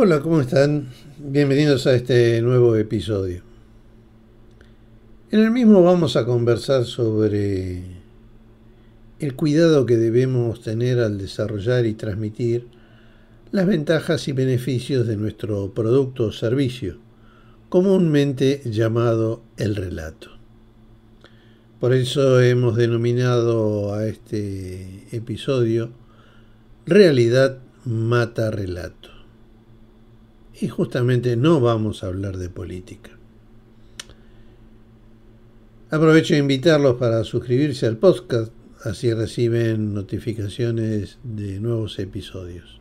Hola, ¿cómo están? Bienvenidos a este nuevo episodio. En el mismo vamos a conversar sobre el cuidado que debemos tener al desarrollar y transmitir las ventajas y beneficios de nuestro producto o servicio, comúnmente llamado el relato. Por eso hemos denominado a este episodio Realidad mata relato. Y justamente no vamos a hablar de política. Aprovecho de invitarlos para suscribirse al podcast, así reciben notificaciones de nuevos episodios.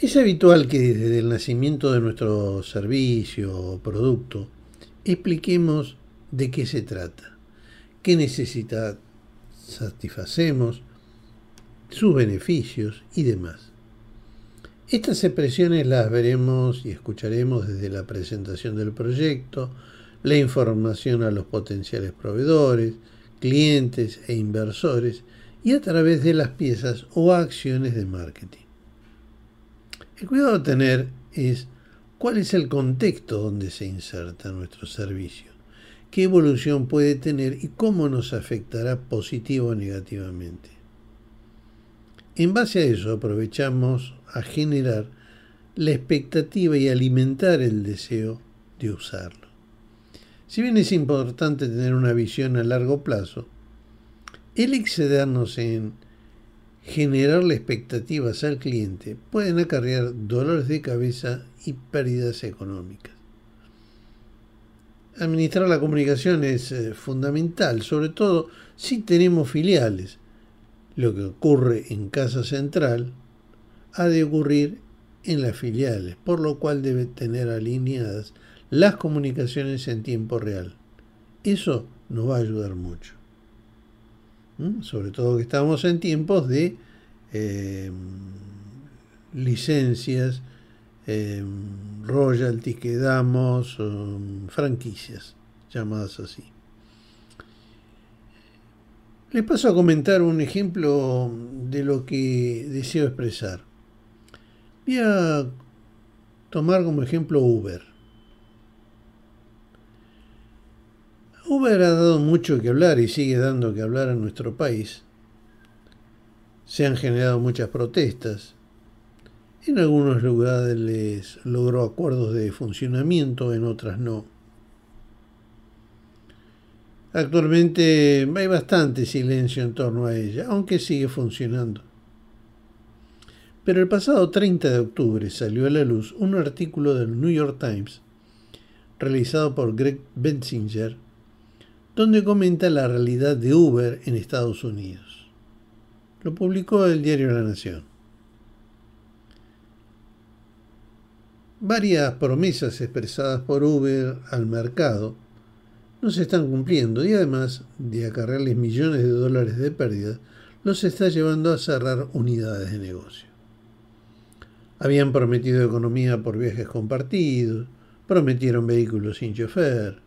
Es habitual que desde el nacimiento de nuestro servicio o producto expliquemos de qué se trata, qué necesidad satisfacemos, sus beneficios y demás. Estas expresiones las veremos y escucharemos desde la presentación del proyecto, la información a los potenciales proveedores, clientes e inversores y a través de las piezas o acciones de marketing. El cuidado a tener es cuál es el contexto donde se inserta nuestro servicio, qué evolución puede tener y cómo nos afectará positivo o negativamente. En base a eso aprovechamos a generar la expectativa y alimentar el deseo de usarlo. Si bien es importante tener una visión a largo plazo, el excedernos en generarle expectativas al cliente pueden acarrear dolores de cabeza y pérdidas económicas. Administrar la comunicación es eh, fundamental, sobre todo si tenemos filiales, lo que ocurre en Casa Central ha de ocurrir en las filiales, por lo cual debe tener alineadas las comunicaciones en tiempo real. Eso nos va a ayudar mucho. ¿Mm? Sobre todo que estamos en tiempos de eh, licencias, eh, royalties que damos, um, franquicias, llamadas así. Les paso a comentar un ejemplo de lo que deseo expresar. Voy a tomar como ejemplo Uber. Uber ha dado mucho que hablar y sigue dando que hablar en nuestro país. Se han generado muchas protestas. En algunos lugares les logró acuerdos de funcionamiento, en otras no. Actualmente hay bastante silencio en torno a ella, aunque sigue funcionando. Pero el pasado 30 de octubre salió a la luz un artículo del New York Times realizado por Greg Bensinger, donde comenta la realidad de Uber en Estados Unidos. Lo publicó el diario La Nación. Varias promesas expresadas por Uber al mercado no se están cumpliendo y además de acarrearles millones de dólares de pérdida, los está llevando a cerrar unidades de negocio. Habían prometido economía por viajes compartidos, prometieron vehículos sin chofer,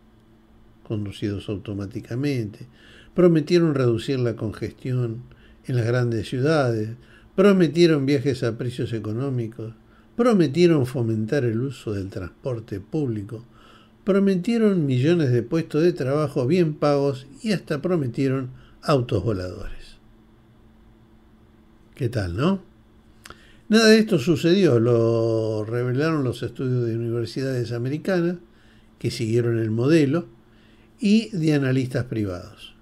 conducidos automáticamente, prometieron reducir la congestión en las grandes ciudades, prometieron viajes a precios económicos, prometieron fomentar el uso del transporte público, prometieron millones de puestos de trabajo bien pagos y hasta prometieron autos voladores. ¿Qué tal, no? Nada de esto sucedió, lo revelaron los estudios de universidades americanas que siguieron el modelo y de analistas privados.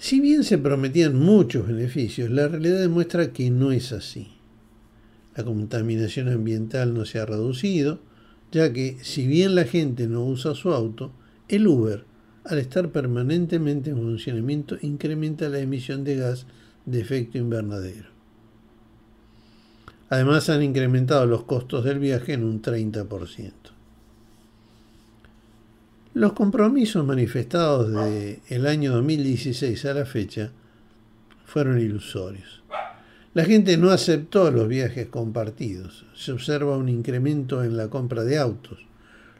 Si bien se prometían muchos beneficios, la realidad demuestra que no es así. La contaminación ambiental no se ha reducido, ya que si bien la gente no usa su auto, el Uber, al estar permanentemente en funcionamiento, incrementa la emisión de gas de efecto invernadero. Además han incrementado los costos del viaje en un 30%. Los compromisos manifestados desde el año 2016 a la fecha fueron ilusorios. La gente no aceptó los viajes compartidos. Se observa un incremento en la compra de autos.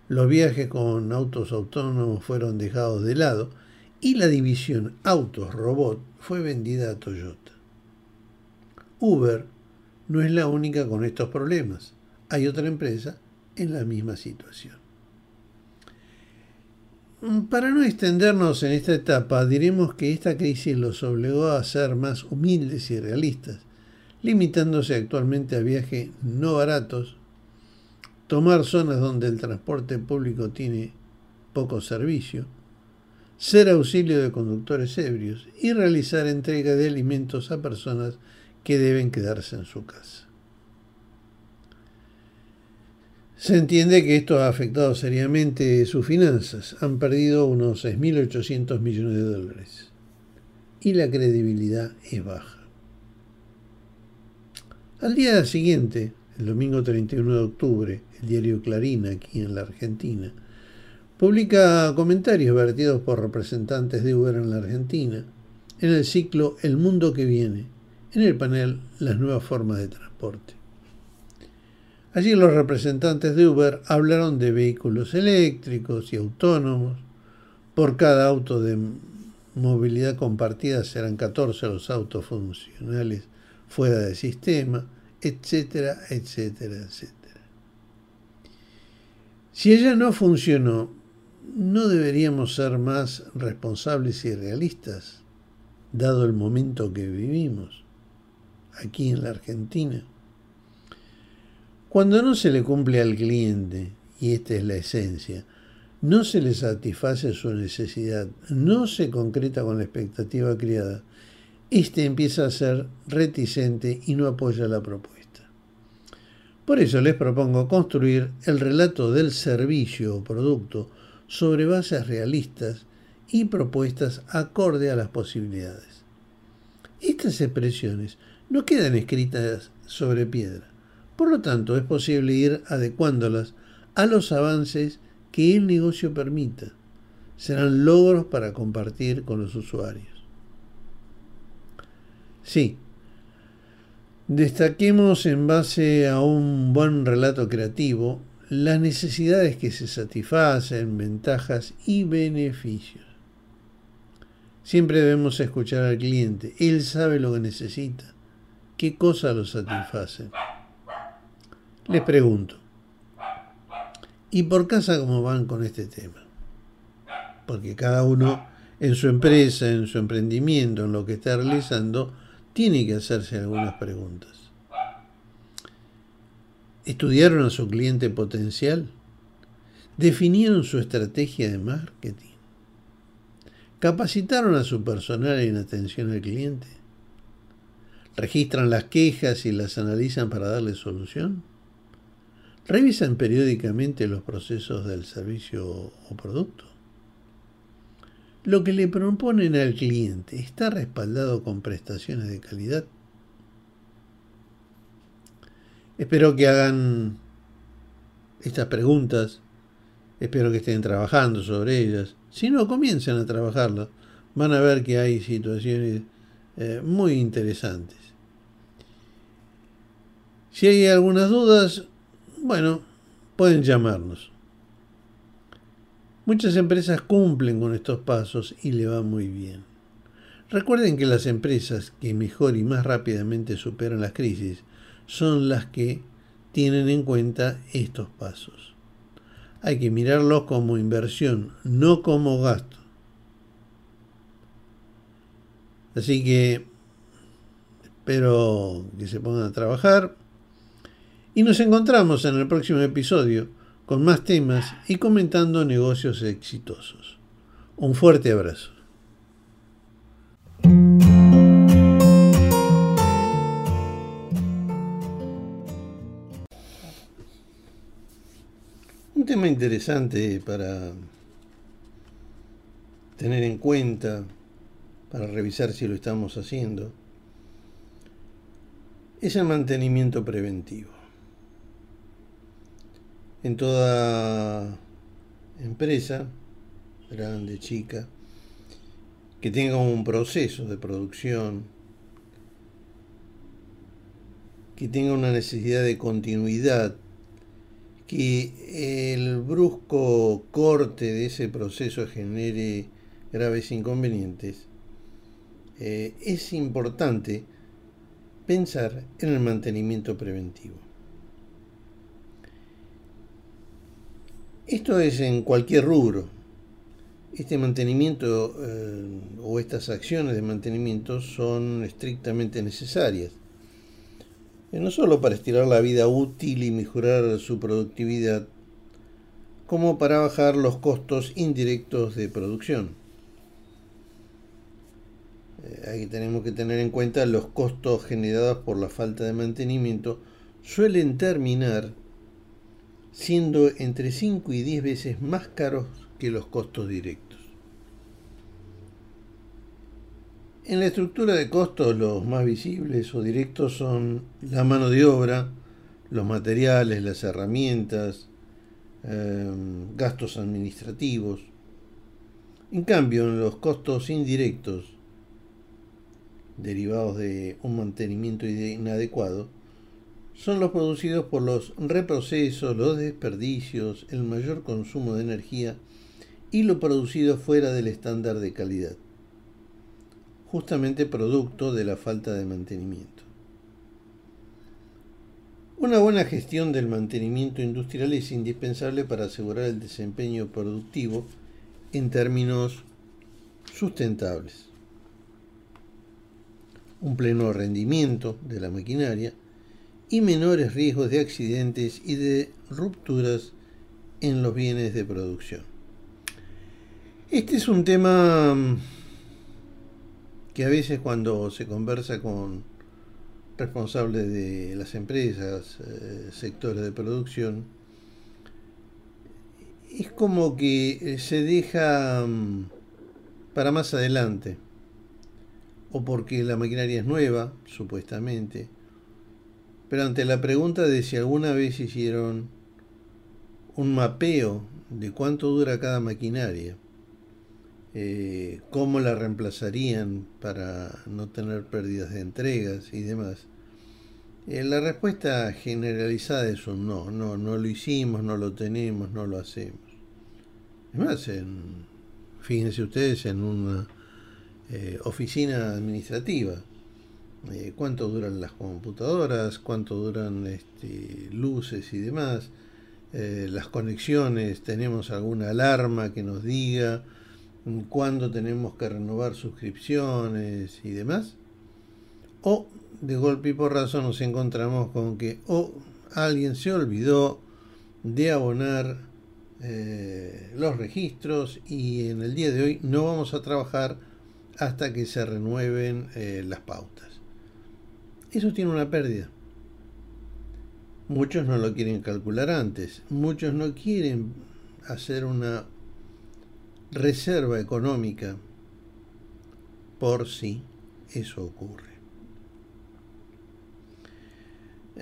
Los viajes con autos autónomos fueron dejados de lado y la división autos-robot fue vendida a Toyota. Uber no es la única con estos problemas. Hay otra empresa en la misma situación. Para no extendernos en esta etapa, diremos que esta crisis los obligó a ser más humildes y realistas, limitándose actualmente a viajes no baratos, tomar zonas donde el transporte público tiene poco servicio, ser auxilio de conductores ebrios y realizar entrega de alimentos a personas que deben quedarse en su casa. Se entiende que esto ha afectado seriamente sus finanzas. Han perdido unos 6.800 millones de dólares. Y la credibilidad es baja. Al día siguiente, el domingo 31 de octubre, el diario Clarín, aquí en la Argentina, publica comentarios vertidos por representantes de Uber en la Argentina en el ciclo El mundo que viene, en el panel Las nuevas formas de transporte. Allí los representantes de Uber hablaron de vehículos eléctricos y autónomos. Por cada auto de movilidad compartida serán 14 los autos funcionales fuera de sistema, etcétera, etcétera, etcétera. Si ella no funcionó, ¿no deberíamos ser más responsables y realistas, dado el momento que vivimos aquí en la Argentina? Cuando no se le cumple al cliente, y esta es la esencia, no se le satisface su necesidad, no se concreta con la expectativa criada, éste empieza a ser reticente y no apoya la propuesta. Por eso les propongo construir el relato del servicio o producto sobre bases realistas y propuestas acorde a las posibilidades. Estas expresiones no quedan escritas sobre piedra por lo tanto, es posible ir adecuándolas a los avances que el negocio permita. Serán logros para compartir con los usuarios. Sí, destaquemos en base a un buen relato creativo las necesidades que se satisfacen, ventajas y beneficios. Siempre debemos escuchar al cliente. Él sabe lo que necesita, qué cosa lo satisface. Les pregunto, ¿y por casa cómo van con este tema? Porque cada uno en su empresa, en su emprendimiento, en lo que está realizando, tiene que hacerse algunas preguntas. ¿Estudiaron a su cliente potencial? ¿Definieron su estrategia de marketing? ¿Capacitaron a su personal en atención al cliente? ¿Registran las quejas y las analizan para darle solución? ¿Revisan periódicamente los procesos del servicio o producto? Lo que le proponen al cliente está respaldado con prestaciones de calidad. Espero que hagan estas preguntas, espero que estén trabajando sobre ellas. Si no, comiencen a trabajarlo. Van a ver que hay situaciones eh, muy interesantes. Si hay algunas dudas, bueno, pueden llamarnos. Muchas empresas cumplen con estos pasos y le va muy bien. Recuerden que las empresas que mejor y más rápidamente superan las crisis son las que tienen en cuenta estos pasos. Hay que mirarlos como inversión, no como gasto. Así que espero que se pongan a trabajar y nos encontramos en el próximo episodio con más temas y comentando negocios exitosos. Un fuerte abrazo. Un tema interesante para tener en cuenta, para revisar si lo estamos haciendo, es el mantenimiento preventivo en toda empresa, grande, chica, que tenga un proceso de producción, que tenga una necesidad de continuidad, que el brusco corte de ese proceso genere graves inconvenientes, eh, es importante pensar en el mantenimiento preventivo. Esto es en cualquier rubro. Este mantenimiento eh, o estas acciones de mantenimiento son estrictamente necesarias. no solo para estirar la vida útil y mejorar su productividad, como para bajar los costos indirectos de producción. Eh, ahí tenemos que tener en cuenta los costos generados por la falta de mantenimiento suelen terminar siendo entre 5 y 10 veces más caros que los costos directos. En la estructura de costos los más visibles o directos son la mano de obra, los materiales, las herramientas, em, gastos administrativos. En cambio, en los costos indirectos derivados de un mantenimiento inadecuado son los producidos por los reprocesos, los desperdicios, el mayor consumo de energía y lo producido fuera del estándar de calidad, justamente producto de la falta de mantenimiento. Una buena gestión del mantenimiento industrial es indispensable para asegurar el desempeño productivo en términos sustentables un pleno rendimiento de la maquinaria y menores riesgos de accidentes y de rupturas en los bienes de producción. Este es un tema mm, que a veces cuando se conversa con responsables de las empresas, eh, sectores de producción, es como que eh, se deja mm, para más adelante o porque la maquinaria es nueva, supuestamente. Pero ante la pregunta de si alguna vez hicieron un mapeo de cuánto dura cada maquinaria, eh, cómo la reemplazarían para no tener pérdidas de entregas y demás, eh, la respuesta generalizada es un no, no, no lo hicimos, no lo tenemos, no lo hacemos. Es más, fíjense ustedes en una eh, oficina administrativa. Eh, cuánto duran las computadoras, cuánto duran este, luces y demás, eh, las conexiones, tenemos alguna alarma que nos diga cuándo tenemos que renovar suscripciones y demás. O de golpe y porrazo nos encontramos con que o alguien se olvidó de abonar los registros y en el día de hoy no vamos a trabajar hasta que se renueven eh, las pautas. Eso tiene una pérdida. Muchos no lo quieren calcular antes, muchos no quieren hacer una reserva económica por si eso ocurre.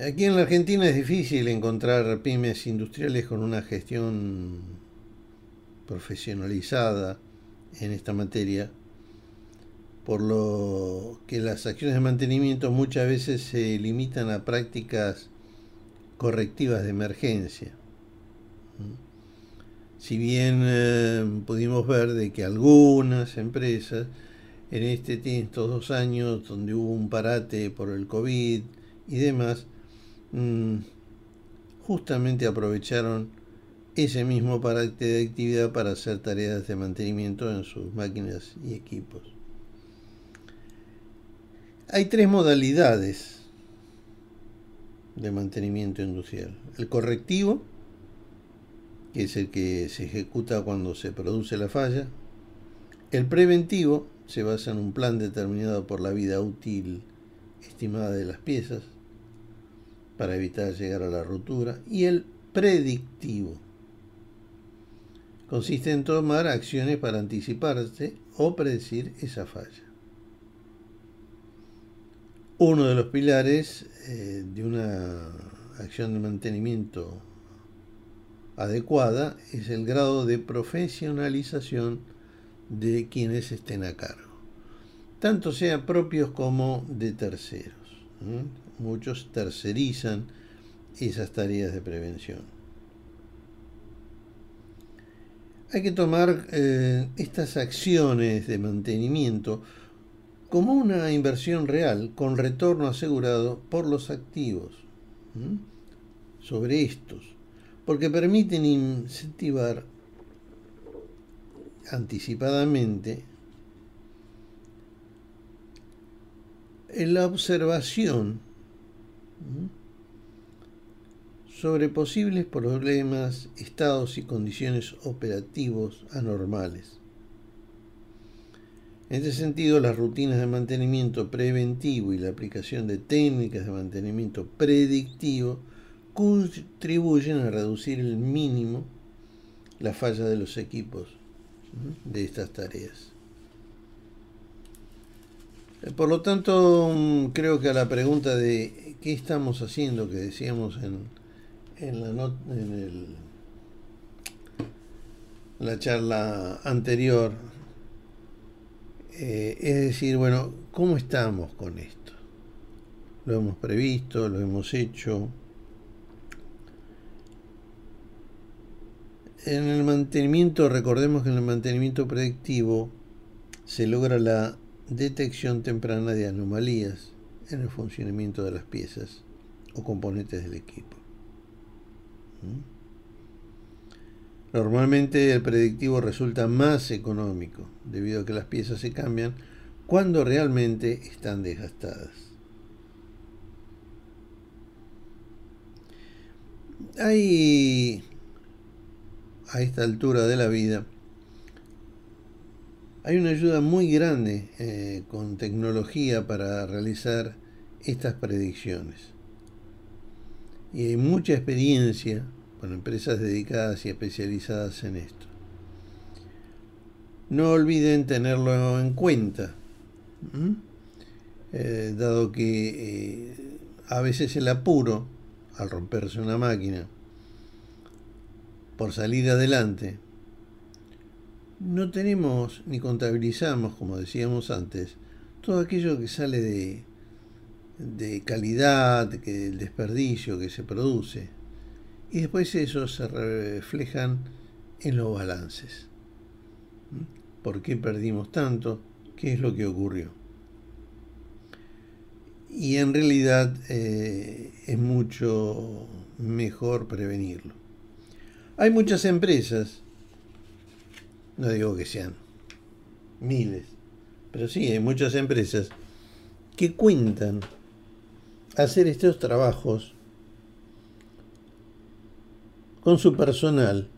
Aquí en la Argentina es difícil encontrar pymes industriales con una gestión profesionalizada en esta materia por lo que las acciones de mantenimiento muchas veces se limitan a prácticas correctivas de emergencia. Si bien eh, pudimos ver de que algunas empresas en este estos dos años donde hubo un parate por el COVID y demás, mm, justamente aprovecharon ese mismo parate de actividad para hacer tareas de mantenimiento en sus máquinas y equipos. Hay tres modalidades de mantenimiento industrial. El correctivo, que es el que se ejecuta cuando se produce la falla. El preventivo se basa en un plan determinado por la vida útil estimada de las piezas para evitar llegar a la rotura. Y el predictivo consiste en tomar acciones para anticiparse o predecir esa falla. Uno de los pilares eh, de una acción de mantenimiento adecuada es el grado de profesionalización de quienes estén a cargo, tanto sea propios como de terceros. Muchos tercerizan esas tareas de prevención. Hay que tomar eh, estas acciones de mantenimiento como una inversión real con retorno asegurado por los activos sobre estos, porque permiten incentivar anticipadamente en la observación sobre posibles problemas, estados y condiciones operativos anormales. En este sentido, las rutinas de mantenimiento preventivo y la aplicación de técnicas de mantenimiento predictivo contribuyen a reducir el mínimo la falla de los equipos de estas tareas. Eh, por lo tanto, mm, creo que a la pregunta de qué estamos haciendo, que decíamos en, en, en la charla anterior, eh, es decir, bueno, ¿cómo estamos con esto? Lo hemos previsto, lo hemos hecho. En el mantenimiento, recordemos que en el mantenimiento predictivo se logra la detección temprana de anomalías en el funcionamiento de las piezas o componentes del equipo. ¿Mm? Normalmente el predictivo resulta más económico debido a que las piezas se cambian cuando realmente están desgastadas. Hay a esta altura de la vida hay una ayuda muy grande eh, con tecnología para realizar estas predicciones. Y hay mucha experiencia con empresas dedicadas y especializadas en esto. No olviden tenerlo en cuenta, eh, dado que eh, a veces el apuro al romperse una máquina por salir adelante, no tenemos ni contabilizamos, como decíamos antes, todo aquello que sale de, de calidad, que el desperdicio que se produce y después eso se reflejan en los balances. ¿Por qué perdimos tanto? ¿Qué es lo que ocurrió? Y en realidad eh, es mucho mejor prevenirlo. Hay muchas empresas, no digo que sean miles, pero sí hay muchas empresas que cuentan hacer estos trabajos con su personal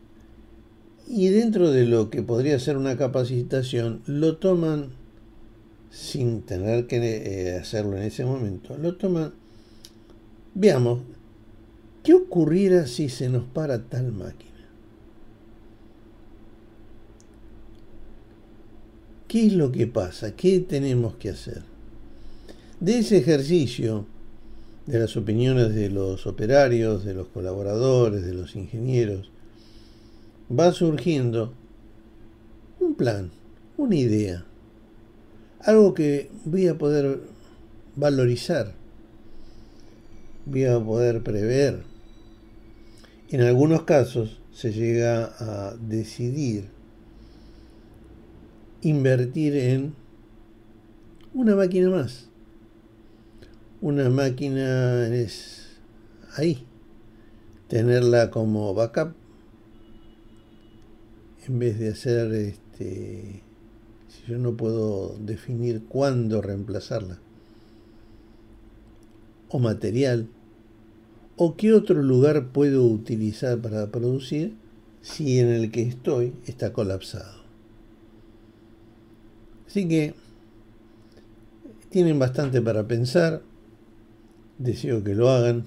y dentro de lo que podría ser una capacitación lo toman sin tener que eh, hacerlo en ese momento, lo toman, veamos, ¿qué ocurriera si se nos para tal máquina? ¿Qué es lo que pasa? ¿Qué tenemos que hacer? De ese ejercicio, de las opiniones de los operarios, de los colaboradores, de los ingenieros, va surgiendo un plan, una idea, algo que voy a poder valorizar, voy a poder prever. En algunos casos se llega a decidir invertir en una máquina más una máquina es ahí, tenerla como backup en vez de hacer este si yo no puedo definir cuándo reemplazarla o material o qué otro lugar puedo utilizar para producir si en el que estoy está colapsado. Así que tienen bastante para pensar deseo que lo hagan.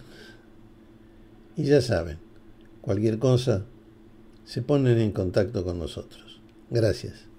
Y ya saben, cualquier cosa, se ponen en contacto con nosotros. Gracias.